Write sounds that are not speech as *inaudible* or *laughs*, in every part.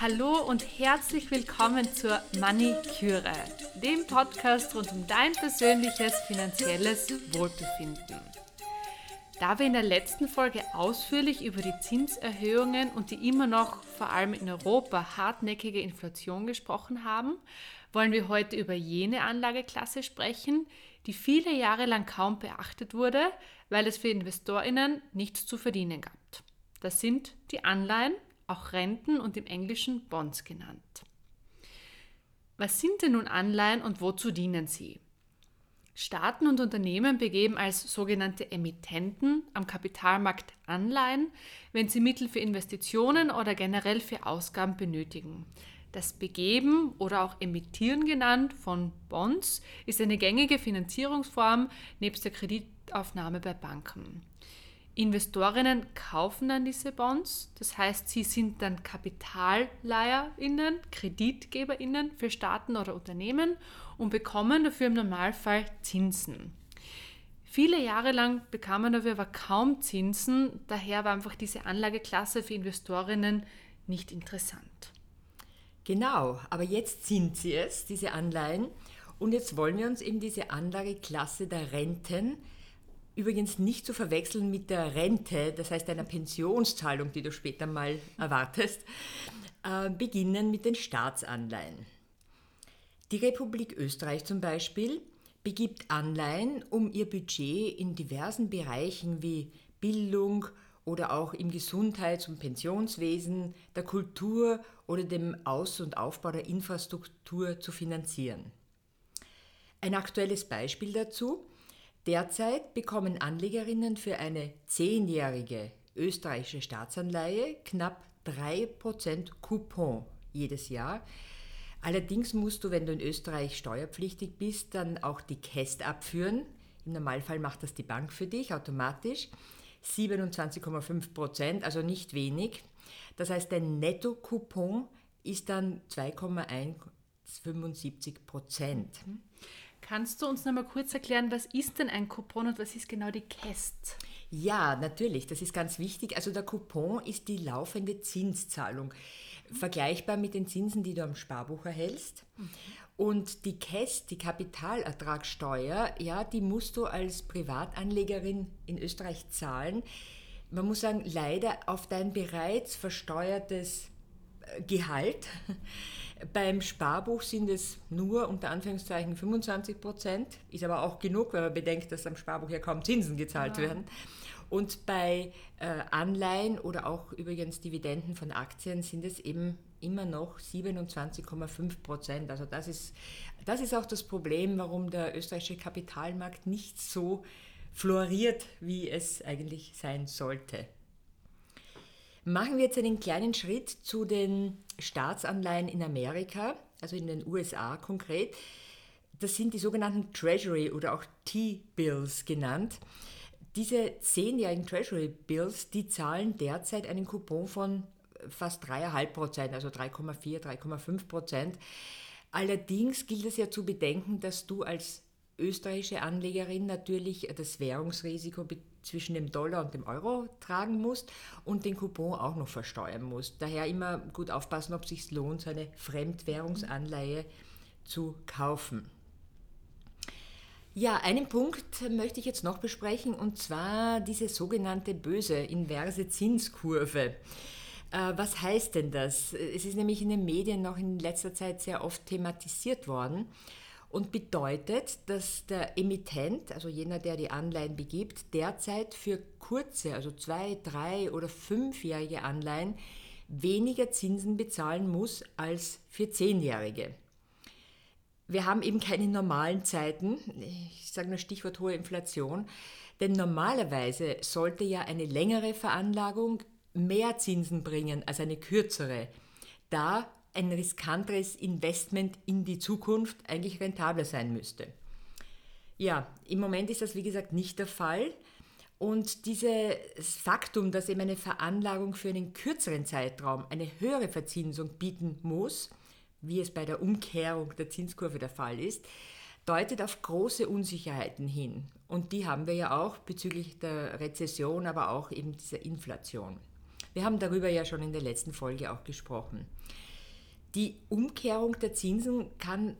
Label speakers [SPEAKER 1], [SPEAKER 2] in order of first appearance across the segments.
[SPEAKER 1] Hallo und herzlich willkommen zur Cure, dem Podcast rund um dein persönliches finanzielles Wohlbefinden. Da wir in der letzten Folge ausführlich über die Zinserhöhungen und die immer noch vor allem in Europa hartnäckige Inflation gesprochen haben, wollen wir heute über jene Anlageklasse sprechen, die viele Jahre lang kaum beachtet wurde, weil es für Investorinnen nichts zu verdienen gab. Das sind die Anleihen, auch Renten und im Englischen Bonds genannt. Was sind denn nun Anleihen und wozu dienen sie? Staaten und Unternehmen begeben als sogenannte Emittenten am Kapitalmarkt Anleihen, wenn sie Mittel für Investitionen oder generell für Ausgaben benötigen. Das Begeben oder auch Emittieren genannt von Bonds ist eine gängige Finanzierungsform nebst der Kreditaufnahme bei Banken. Investorinnen kaufen dann diese Bonds, das heißt, sie sind dann KapitalleiherInnen, KreditgeberInnen für Staaten oder Unternehmen und bekommen dafür im Normalfall Zinsen. Viele Jahre lang bekam man dafür aber kaum Zinsen, daher war einfach diese Anlageklasse für Investorinnen nicht interessant.
[SPEAKER 2] Genau, aber jetzt sind sie es, diese Anleihen. Und jetzt wollen wir uns eben diese Anlageklasse der Renten Übrigens nicht zu verwechseln mit der Rente, das heißt einer Pensionszahlung, die du später mal erwartest, äh, beginnen mit den Staatsanleihen. Die Republik Österreich zum Beispiel begibt Anleihen, um ihr Budget in diversen Bereichen wie Bildung oder auch im Gesundheits- und Pensionswesen, der Kultur oder dem Aus- und Aufbau der Infrastruktur zu finanzieren. Ein aktuelles Beispiel dazu Derzeit bekommen Anlegerinnen für eine zehnjährige österreichische Staatsanleihe knapp 3% Coupon jedes Jahr. Allerdings musst du, wenn du in Österreich steuerpflichtig bist, dann auch die KEST abführen. Im Normalfall macht das die Bank für dich automatisch. 27,5% also nicht wenig. Das heißt, dein Netto-Coupon ist dann 2,175 Mhm.
[SPEAKER 1] Kannst du uns noch mal kurz erklären, was ist denn ein Coupon und was ist genau die KEST?
[SPEAKER 2] Ja, natürlich, das ist ganz wichtig. Also der Coupon ist die laufende Zinszahlung, vergleichbar mit den Zinsen, die du am Sparbuch erhältst. Mhm. Und die KEST, die Kapitalertragssteuer, ja, die musst du als Privatanlegerin in Österreich zahlen. Man muss sagen, leider auf dein bereits versteuertes äh, Gehalt. Beim Sparbuch sind es nur unter Anführungszeichen 25 Prozent, ist aber auch genug, wenn man bedenkt, dass am Sparbuch ja kaum Zinsen gezahlt ja. werden. Und bei äh, Anleihen oder auch übrigens Dividenden von Aktien sind es eben immer noch 27,5 Prozent. Also das ist, das ist auch das Problem, warum der österreichische Kapitalmarkt nicht so floriert, wie es eigentlich sein sollte. Machen wir jetzt einen kleinen Schritt zu den Staatsanleihen in Amerika, also in den USA konkret. Das sind die sogenannten Treasury oder auch T-Bills genannt. Diese zehnjährigen Treasury Bills, die zahlen derzeit einen Coupon von fast 3,5 Prozent, also 3,4, 3,5 Prozent. Allerdings gilt es ja zu bedenken, dass du als österreichische Anlegerin natürlich das Währungsrisiko zwischen dem Dollar und dem Euro tragen musst und den Coupon auch noch versteuern musst. Daher immer gut aufpassen, ob es sich lohnt, so eine Fremdwährungsanleihe zu kaufen. Ja, einen Punkt möchte ich jetzt noch besprechen und zwar diese sogenannte böse inverse Zinskurve. Äh, was heißt denn das? Es ist nämlich in den Medien noch in letzter Zeit sehr oft thematisiert worden und bedeutet, dass der Emittent, also jener, der die Anleihen begibt, derzeit für kurze, also zwei, drei oder fünfjährige Anleihen weniger Zinsen bezahlen muss als für zehnjährige. Wir haben eben keine normalen Zeiten, ich sage nur Stichwort hohe Inflation, denn normalerweise sollte ja eine längere Veranlagung mehr Zinsen bringen als eine kürzere. Da ein riskanteres Investment in die Zukunft eigentlich rentabler sein müsste. Ja, im Moment ist das wie gesagt nicht der Fall. Und dieses Faktum, dass eben eine Veranlagung für einen kürzeren Zeitraum eine höhere Verzinsung bieten muss, wie es bei der Umkehrung der Zinskurve der Fall ist, deutet auf große Unsicherheiten hin. Und die haben wir ja auch bezüglich der Rezession, aber auch eben dieser Inflation. Wir haben darüber ja schon in der letzten Folge auch gesprochen. Die Umkehrung der Zinsen kann,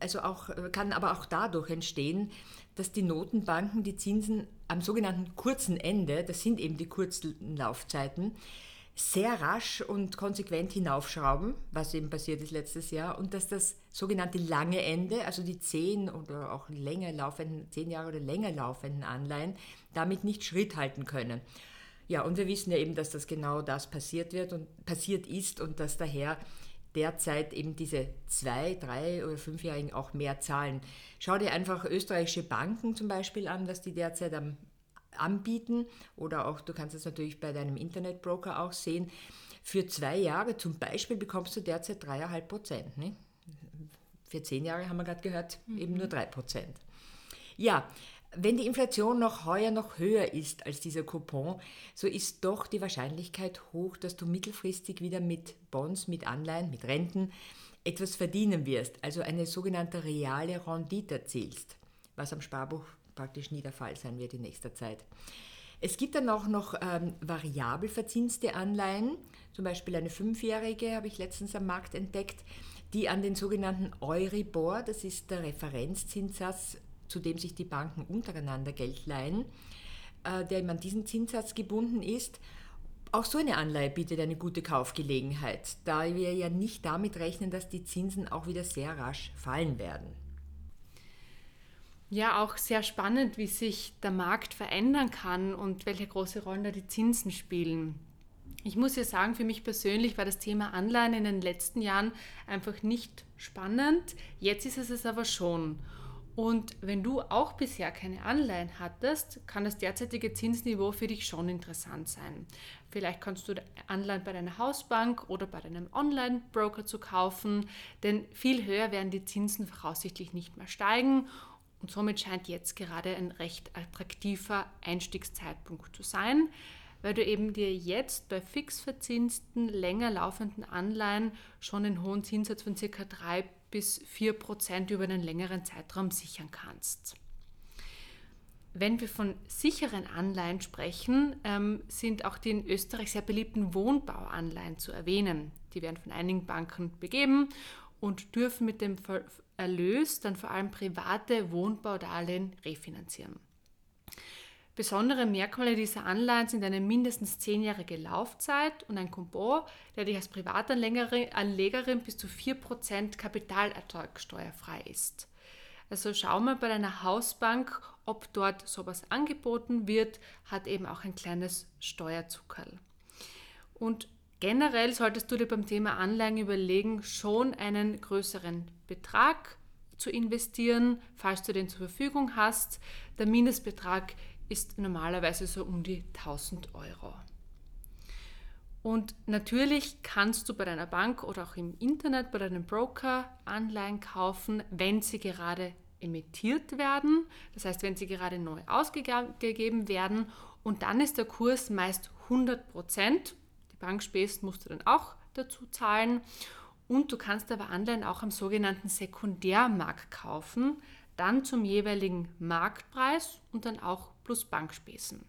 [SPEAKER 2] also auch, kann aber auch dadurch entstehen, dass die Notenbanken die Zinsen am sogenannten kurzen Ende, das sind eben die kurzen Laufzeiten, sehr rasch und konsequent hinaufschrauben, was eben passiert ist letztes Jahr, und dass das sogenannte lange Ende, also die zehn oder auch länger laufenden, zehn Jahre oder länger laufenden Anleihen, damit nicht Schritt halten können. Ja, und wir wissen ja eben, dass das genau das passiert wird und passiert ist und dass daher derzeit eben diese zwei, drei oder fünfjährigen auch mehr zahlen. Schau dir einfach österreichische Banken zum Beispiel an, was die derzeit am anbieten oder auch, du kannst es natürlich bei deinem Internetbroker auch sehen. Für zwei Jahre zum Beispiel bekommst du derzeit dreieinhalb Prozent. Ne? Für zehn Jahre haben wir gerade gehört, mhm. eben nur drei Prozent. Ja, wenn die Inflation noch heuer noch höher ist als dieser Coupon, so ist doch die Wahrscheinlichkeit hoch, dass du mittelfristig wieder mit Bonds, mit Anleihen, mit Renten etwas verdienen wirst, also eine sogenannte reale Rendite erzielst, was am Sparbuch praktisch nie der Fall sein wird in nächster Zeit. Es gibt dann auch noch ähm, variabel verzinste Anleihen, zum Beispiel eine fünfjährige habe ich letztens am Markt entdeckt, die an den sogenannten Euribor, das ist der Referenzzinssatz, zu dem sich die Banken untereinander Geld leihen, äh, der eben an diesen Zinssatz gebunden ist. Auch so eine Anleihe bietet eine gute Kaufgelegenheit, da wir ja nicht damit rechnen, dass die Zinsen auch wieder sehr rasch fallen werden.
[SPEAKER 1] Ja, auch sehr spannend, wie sich der Markt verändern kann und welche große Rolle da die Zinsen spielen. Ich muss ja sagen, für mich persönlich war das Thema Anleihen in den letzten Jahren einfach nicht spannend. Jetzt ist es es aber schon. Und wenn du auch bisher keine Anleihen hattest, kann das derzeitige Zinsniveau für dich schon interessant sein. Vielleicht kannst du Anleihen bei deiner Hausbank oder bei deinem Online-Broker zu kaufen, denn viel höher werden die Zinsen voraussichtlich nicht mehr steigen und somit scheint jetzt gerade ein recht attraktiver Einstiegszeitpunkt zu sein, weil du eben dir jetzt bei fix verzinsten, länger laufenden Anleihen schon einen hohen Zinssatz von ca. 3 bis 4 Prozent über einen längeren Zeitraum sichern kannst. Wenn wir von sicheren Anleihen sprechen, ähm, sind auch die in Österreich sehr beliebten Wohnbauanleihen zu erwähnen. Die werden von einigen Banken begeben und dürfen mit dem Erlös dann vor allem private Wohnbaudarlehen refinanzieren. Besondere Merkmale dieser Anleihen sind eine mindestens zehnjährige Laufzeit und ein Coupon, der dich als Privatanlegerin bis zu 4% Kapitalertrag steuerfrei ist. Also schau mal bei deiner Hausbank, ob dort sowas angeboten wird, hat eben auch ein kleines Steuerzuckerl. Und Generell solltest du dir beim Thema Anleihen überlegen, schon einen größeren Betrag zu investieren, falls du den zur Verfügung hast. Der Mindestbetrag ist normalerweise so um die 1000 Euro. Und natürlich kannst du bei deiner Bank oder auch im Internet bei deinem Broker Anleihen kaufen, wenn sie gerade emittiert werden, das heißt, wenn sie gerade neu ausgegeben werden. Und dann ist der Kurs meist 100 Prozent Bankspesen musst du dann auch dazu zahlen. Und du kannst aber Anleihen auch am sogenannten Sekundärmarkt kaufen, dann zum jeweiligen Marktpreis und dann auch plus Bankspesen.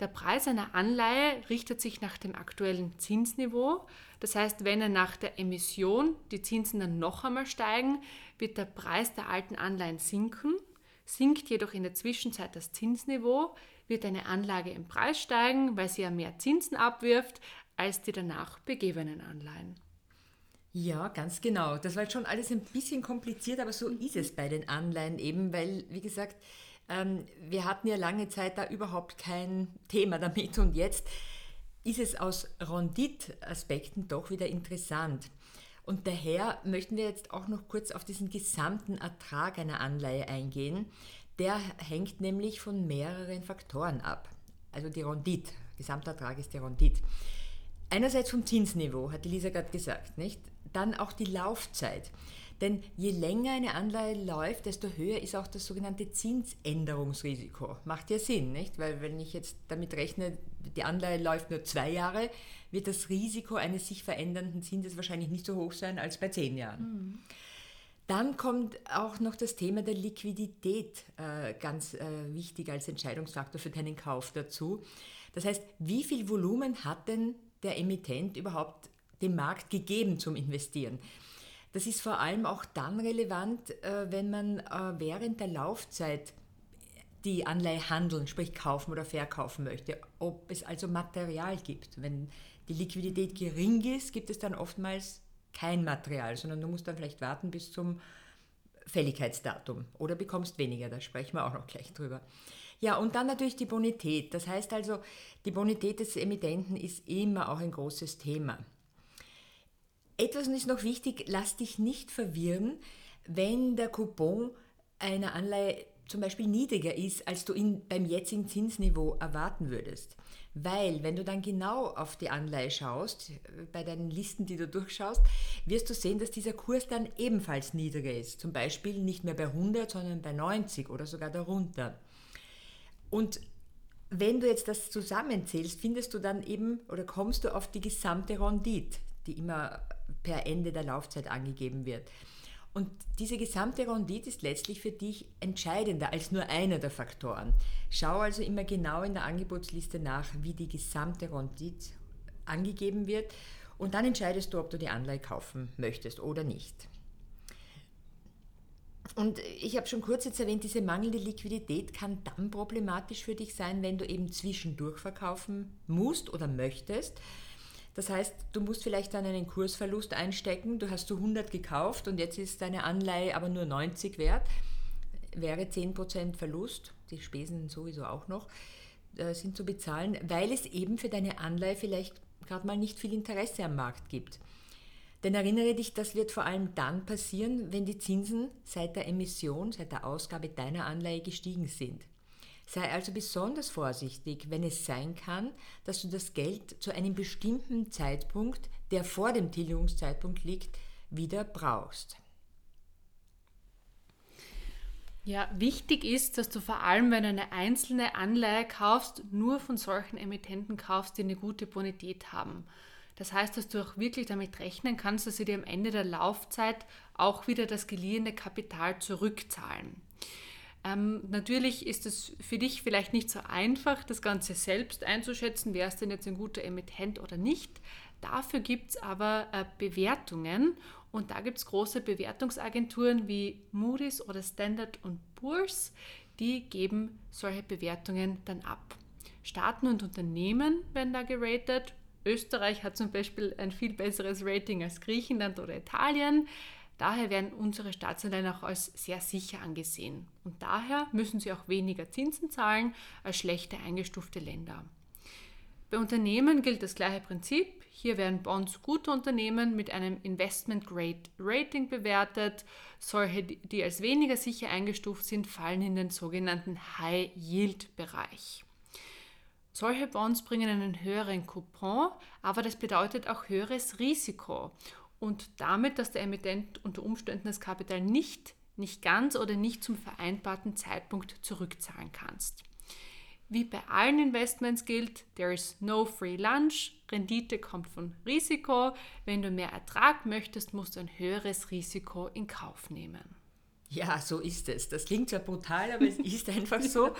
[SPEAKER 1] Der Preis einer Anleihe richtet sich nach dem aktuellen Zinsniveau. Das heißt, wenn er nach der Emission die Zinsen dann noch einmal steigen, wird der Preis der alten Anleihen sinken. Sinkt jedoch in der Zwischenzeit das Zinsniveau, wird eine Anlage im Preis steigen, weil sie ja mehr Zinsen abwirft als die danach begebenen Anleihen.
[SPEAKER 2] Ja, ganz genau. Das war jetzt schon alles ein bisschen kompliziert, aber so ist es bei den Anleihen eben, weil, wie gesagt, wir hatten ja lange Zeit da überhaupt kein Thema damit und jetzt ist es aus Rendite-Aspekten doch wieder interessant. Und daher möchten wir jetzt auch noch kurz auf diesen gesamten Ertrag einer Anleihe eingehen. Der hängt nämlich von mehreren Faktoren ab. Also die Rendite, Gesamtertrag ist die Rendite. Einerseits vom Zinsniveau, hat Elisa gerade gesagt, nicht? Dann auch die Laufzeit. Denn je länger eine Anleihe läuft, desto höher ist auch das sogenannte Zinsänderungsrisiko. Macht ja Sinn, nicht? Weil wenn ich jetzt damit rechne, die Anleihe läuft nur zwei Jahre, wird das Risiko eines sich verändernden Zinses wahrscheinlich nicht so hoch sein als bei zehn Jahren. Mhm. Dann kommt auch noch das Thema der Liquidität äh, ganz äh, wichtig als Entscheidungsfaktor für deinen Kauf dazu. Das heißt, wie viel Volumen hat denn der Emittent überhaupt den Markt gegeben zum Investieren. Das ist vor allem auch dann relevant, äh, wenn man äh, während der Laufzeit die Anleihe handeln, sprich kaufen oder verkaufen möchte, ob es also Material gibt. Wenn die Liquidität gering ist, gibt es dann oftmals kein Material, sondern du musst dann vielleicht warten bis zum Fälligkeitsdatum oder bekommst weniger, da sprechen wir auch noch gleich drüber. Ja, und dann natürlich die Bonität. Das heißt also, die Bonität des Emittenten ist immer auch ein großes Thema. Etwas ist noch wichtig, lass dich nicht verwirren, wenn der Coupon einer Anleihe zum Beispiel niedriger ist, als du ihn beim jetzigen Zinsniveau erwarten würdest. Weil, wenn du dann genau auf die Anleihe schaust, bei deinen Listen, die du durchschaust, wirst du sehen, dass dieser Kurs dann ebenfalls niedriger ist. Zum Beispiel nicht mehr bei 100, sondern bei 90 oder sogar darunter. Und wenn du jetzt das zusammenzählst, findest du dann eben oder kommst du auf die gesamte Rendite, die immer per Ende der Laufzeit angegeben wird. Und diese gesamte Rendite ist letztlich für dich entscheidender als nur einer der Faktoren. Schau also immer genau in der Angebotsliste nach, wie die gesamte Rendite angegeben wird und dann entscheidest du, ob du die Anleihe kaufen möchtest oder nicht. Und ich habe schon kurz jetzt erwähnt, diese mangelnde Liquidität kann dann problematisch für dich sein, wenn du eben zwischendurch verkaufen musst oder möchtest das heißt, du musst vielleicht dann einen Kursverlust einstecken. Du hast du 100 gekauft und jetzt ist deine Anleihe aber nur 90 wert. Wäre 10% Verlust, die Spesen sowieso auch noch, äh, sind zu bezahlen, weil es eben für deine Anleihe vielleicht gerade mal nicht viel Interesse am Markt gibt. Denn erinnere dich, das wird vor allem dann passieren, wenn die Zinsen seit der Emission, seit der Ausgabe deiner Anleihe gestiegen sind. Sei also besonders vorsichtig, wenn es sein kann, dass du das Geld zu einem bestimmten Zeitpunkt, der vor dem Tilgungszeitpunkt liegt, wieder brauchst.
[SPEAKER 1] Ja, wichtig ist, dass du vor allem, wenn du eine einzelne Anleihe kaufst, nur von solchen Emittenten kaufst, die eine gute Bonität haben. Das heißt, dass du auch wirklich damit rechnen kannst, dass sie dir am Ende der Laufzeit auch wieder das geliehene Kapital zurückzahlen. Ähm, natürlich ist es für dich vielleicht nicht so einfach, das Ganze selbst einzuschätzen, wer ist denn jetzt ein guter Emittent oder nicht. Dafür gibt es aber äh, Bewertungen und da gibt es große Bewertungsagenturen wie Moody's oder Standard Poor's, die geben solche Bewertungen dann ab. Staaten und Unternehmen werden da geratet. Österreich hat zum Beispiel ein viel besseres Rating als Griechenland oder Italien. Daher werden unsere Staatsanleihen auch als sehr sicher angesehen und daher müssen sie auch weniger Zinsen zahlen als schlechte eingestufte Länder. Bei Unternehmen gilt das gleiche Prinzip. Hier werden Bonds guter Unternehmen mit einem Investment Grade Rating bewertet. Solche, die als weniger sicher eingestuft sind, fallen in den sogenannten High Yield Bereich. Solche Bonds bringen einen höheren Coupon, aber das bedeutet auch höheres Risiko und damit, dass der Emittent unter Umständen das Kapital nicht, nicht ganz oder nicht zum vereinbarten Zeitpunkt zurückzahlen kannst. Wie bei allen Investments gilt, there is no free lunch. Rendite kommt von Risiko. Wenn du mehr Ertrag möchtest, musst du ein höheres Risiko in Kauf nehmen.
[SPEAKER 2] Ja, so ist es. Das klingt zwar brutal, aber es *laughs* ist einfach so.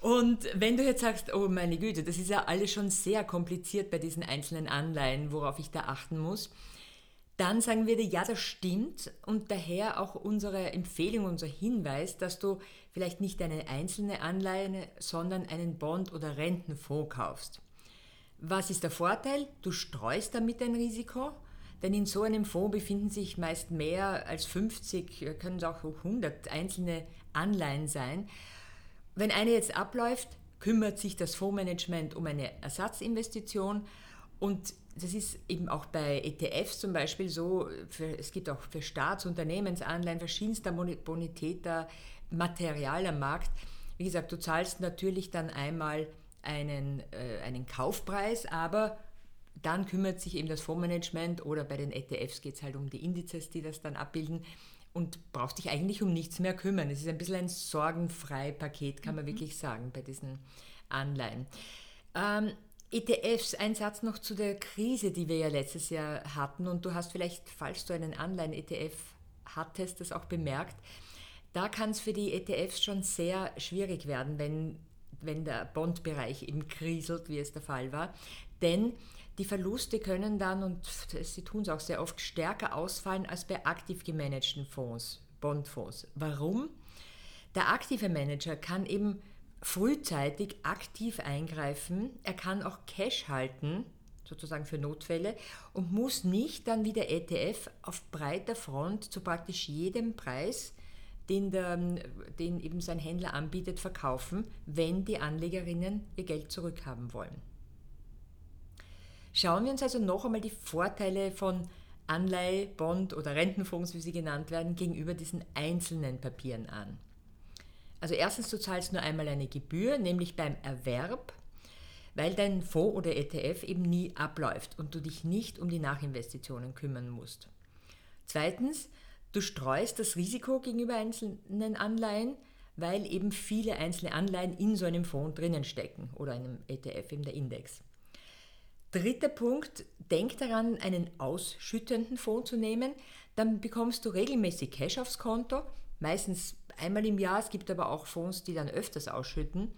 [SPEAKER 2] Und wenn du jetzt sagst, oh meine Güte, das ist ja alles schon sehr kompliziert bei diesen einzelnen Anleihen, worauf ich da achten muss, dann sagen wir dir, ja, das stimmt und daher auch unsere Empfehlung, unser Hinweis, dass du vielleicht nicht eine einzelne Anleihe, sondern einen Bond oder Rentenfonds kaufst. Was ist der Vorteil? Du streust damit dein Risiko, denn in so einem Fonds befinden sich meist mehr als 50, können es auch 100 einzelne Anleihen sein. Wenn eine jetzt abläuft, kümmert sich das Fondsmanagement um eine Ersatzinvestition und das ist eben auch bei ETFs zum Beispiel so, für, es gibt auch für Staats-, Unternehmensanleihen verschiedenster Bonitäter Material am Markt. Wie gesagt, du zahlst natürlich dann einmal einen, äh, einen Kaufpreis, aber dann kümmert sich eben das Fondsmanagement oder bei den ETFs geht es halt um die Indizes, die das dann abbilden und brauchst dich eigentlich um nichts mehr kümmern. Es ist ein bisschen ein sorgenfrei Paket, kann man mhm. wirklich sagen, bei diesen Anleihen. Ähm, ETFs, ein Satz noch zu der Krise, die wir ja letztes Jahr hatten. Und du hast vielleicht, falls du einen Anleihen-ETF hattest, das auch bemerkt. Da kann es für die ETFs schon sehr schwierig werden, wenn, wenn der Bondbereich eben kriselt, wie es der Fall war. Denn die Verluste können dann, und sie tun es auch sehr oft, stärker ausfallen als bei aktiv gemanagten Fonds, Bondfonds. Warum? Der aktive Manager kann eben frühzeitig aktiv eingreifen, er kann auch Cash halten, sozusagen für Notfälle, und muss nicht dann wie der ETF auf breiter Front zu praktisch jedem Preis den, der, den eben sein Händler anbietet, verkaufen, wenn die Anlegerinnen ihr Geld zurückhaben wollen. Schauen wir uns also noch einmal die Vorteile von Anleihe, Bond oder Rentenfonds, wie sie genannt werden, gegenüber diesen einzelnen Papieren an. Also erstens, du zahlst nur einmal eine Gebühr, nämlich beim Erwerb, weil dein Fonds oder ETF eben nie abläuft und du dich nicht um die Nachinvestitionen kümmern musst. Zweitens, Du streust das Risiko gegenüber einzelnen Anleihen, weil eben viele einzelne Anleihen in so einem Fonds drinnen stecken oder einem ETF, eben der Index. Dritter Punkt, denk daran, einen ausschüttenden Fonds zu nehmen. Dann bekommst du regelmäßig Cash aufs Konto, meistens einmal im Jahr. Es gibt aber auch Fonds, die dann öfters ausschütten.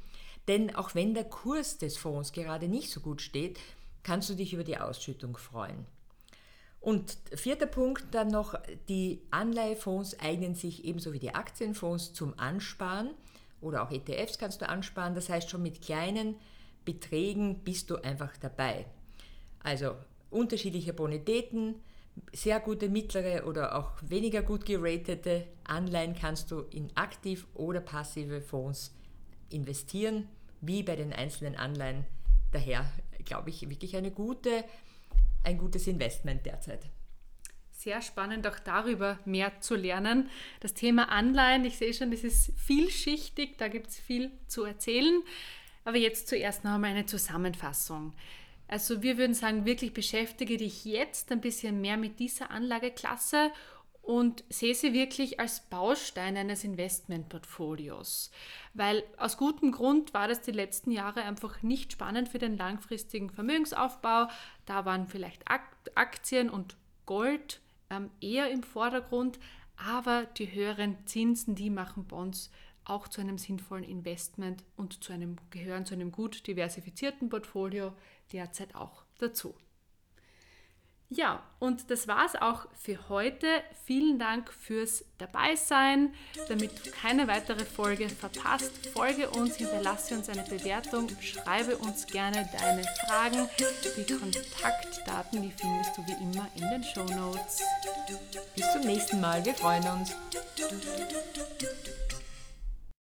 [SPEAKER 2] Denn auch wenn der Kurs des Fonds gerade nicht so gut steht, kannst du dich über die Ausschüttung freuen. Und vierter Punkt dann noch, die Anleihefonds eignen sich ebenso wie die Aktienfonds zum Ansparen oder auch ETFs kannst du ansparen. Das heißt, schon mit kleinen Beträgen bist du einfach dabei. Also unterschiedliche Bonitäten, sehr gute mittlere oder auch weniger gut geratete Anleihen kannst du in aktiv oder passive Fonds investieren, wie bei den einzelnen Anleihen. Daher glaube ich wirklich eine gute ein gutes Investment derzeit.
[SPEAKER 1] Sehr spannend, auch darüber mehr zu lernen. Das Thema Anleihen, ich sehe schon, das ist vielschichtig, da gibt es viel zu erzählen. Aber jetzt zuerst noch einmal eine Zusammenfassung. Also wir würden sagen, wirklich beschäftige dich jetzt ein bisschen mehr mit dieser Anlageklasse und sehe sie wirklich als Baustein eines Investmentportfolios. Weil aus gutem Grund war das die letzten Jahre einfach nicht spannend für den langfristigen Vermögensaufbau. Da waren vielleicht Aktien und Gold ähm, eher im Vordergrund, aber die höheren Zinsen, die machen Bonds auch zu einem sinnvollen Investment und zu einem, gehören zu einem gut diversifizierten Portfolio derzeit auch dazu. Ja, und das war es auch für heute. Vielen Dank fürs Dabeisein. Damit du keine weitere Folge verpasst, folge uns, hinterlasse uns eine Bewertung, schreibe uns gerne deine Fragen. Die Kontaktdaten, die findest du wie immer in den Show Notes.
[SPEAKER 2] Bis zum nächsten Mal, wir freuen uns.